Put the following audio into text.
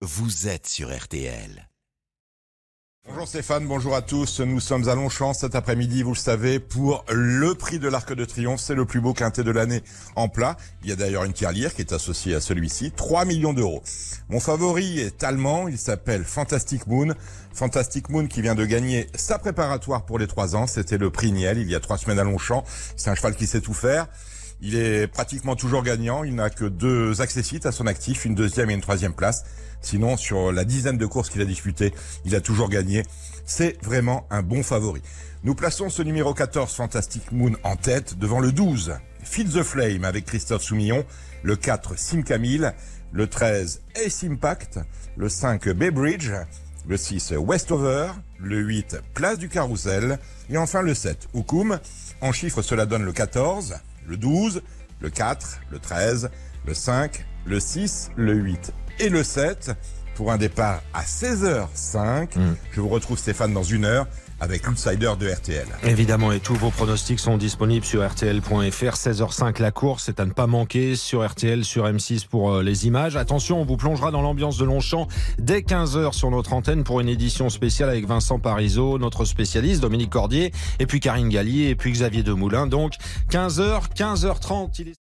vous êtes sur RTL. Bonjour Stéphane, bonjour à tous. Nous sommes à Longchamp cet après-midi, vous le savez, pour le prix de l'Arc de Triomphe. C'est le plus beau quintet de l'année en plat. Il y a d'ailleurs une tirelire qui est associée à celui-ci. 3 millions d'euros. Mon favori est allemand, il s'appelle Fantastic Moon. Fantastic Moon qui vient de gagner sa préparatoire pour les 3 ans. C'était le prix Niel il y a 3 semaines à Longchamp. C'est un cheval qui sait tout faire. Il est pratiquement toujours gagnant. Il n'a que deux accessites à son actif, une deuxième et une troisième place. Sinon, sur la dizaine de courses qu'il a disputées, il a toujours gagné. C'est vraiment un bon favori. Nous plaçons ce numéro 14, Fantastic Moon, en tête devant le 12, Feed the Flame avec Christophe Soumillon, le 4, Sim Camille, le 13, Ace Impact, le 5, Baybridge, le 6, Westover, le 8, Place du Carrousel, et enfin le 7, Hukum. En chiffres, cela donne le 14, le 12, le 4, le 13, le 5, le 6, le 8 et le 7 pour un départ à 16h05. Je vous retrouve Stéphane dans une heure avec l'outsider de RTL. Évidemment, et tous vos pronostics sont disponibles sur RTL.fr. 16h05 la course, c'est à ne pas manquer sur RTL, sur M6 pour euh, les images. Attention, on vous plongera dans l'ambiance de Longchamp dès 15h sur notre antenne pour une édition spéciale avec Vincent Parisot, notre spécialiste, Dominique Cordier, et puis Karine Gallier, et puis Xavier Demoulin. Donc 15h, 15h30. Il est...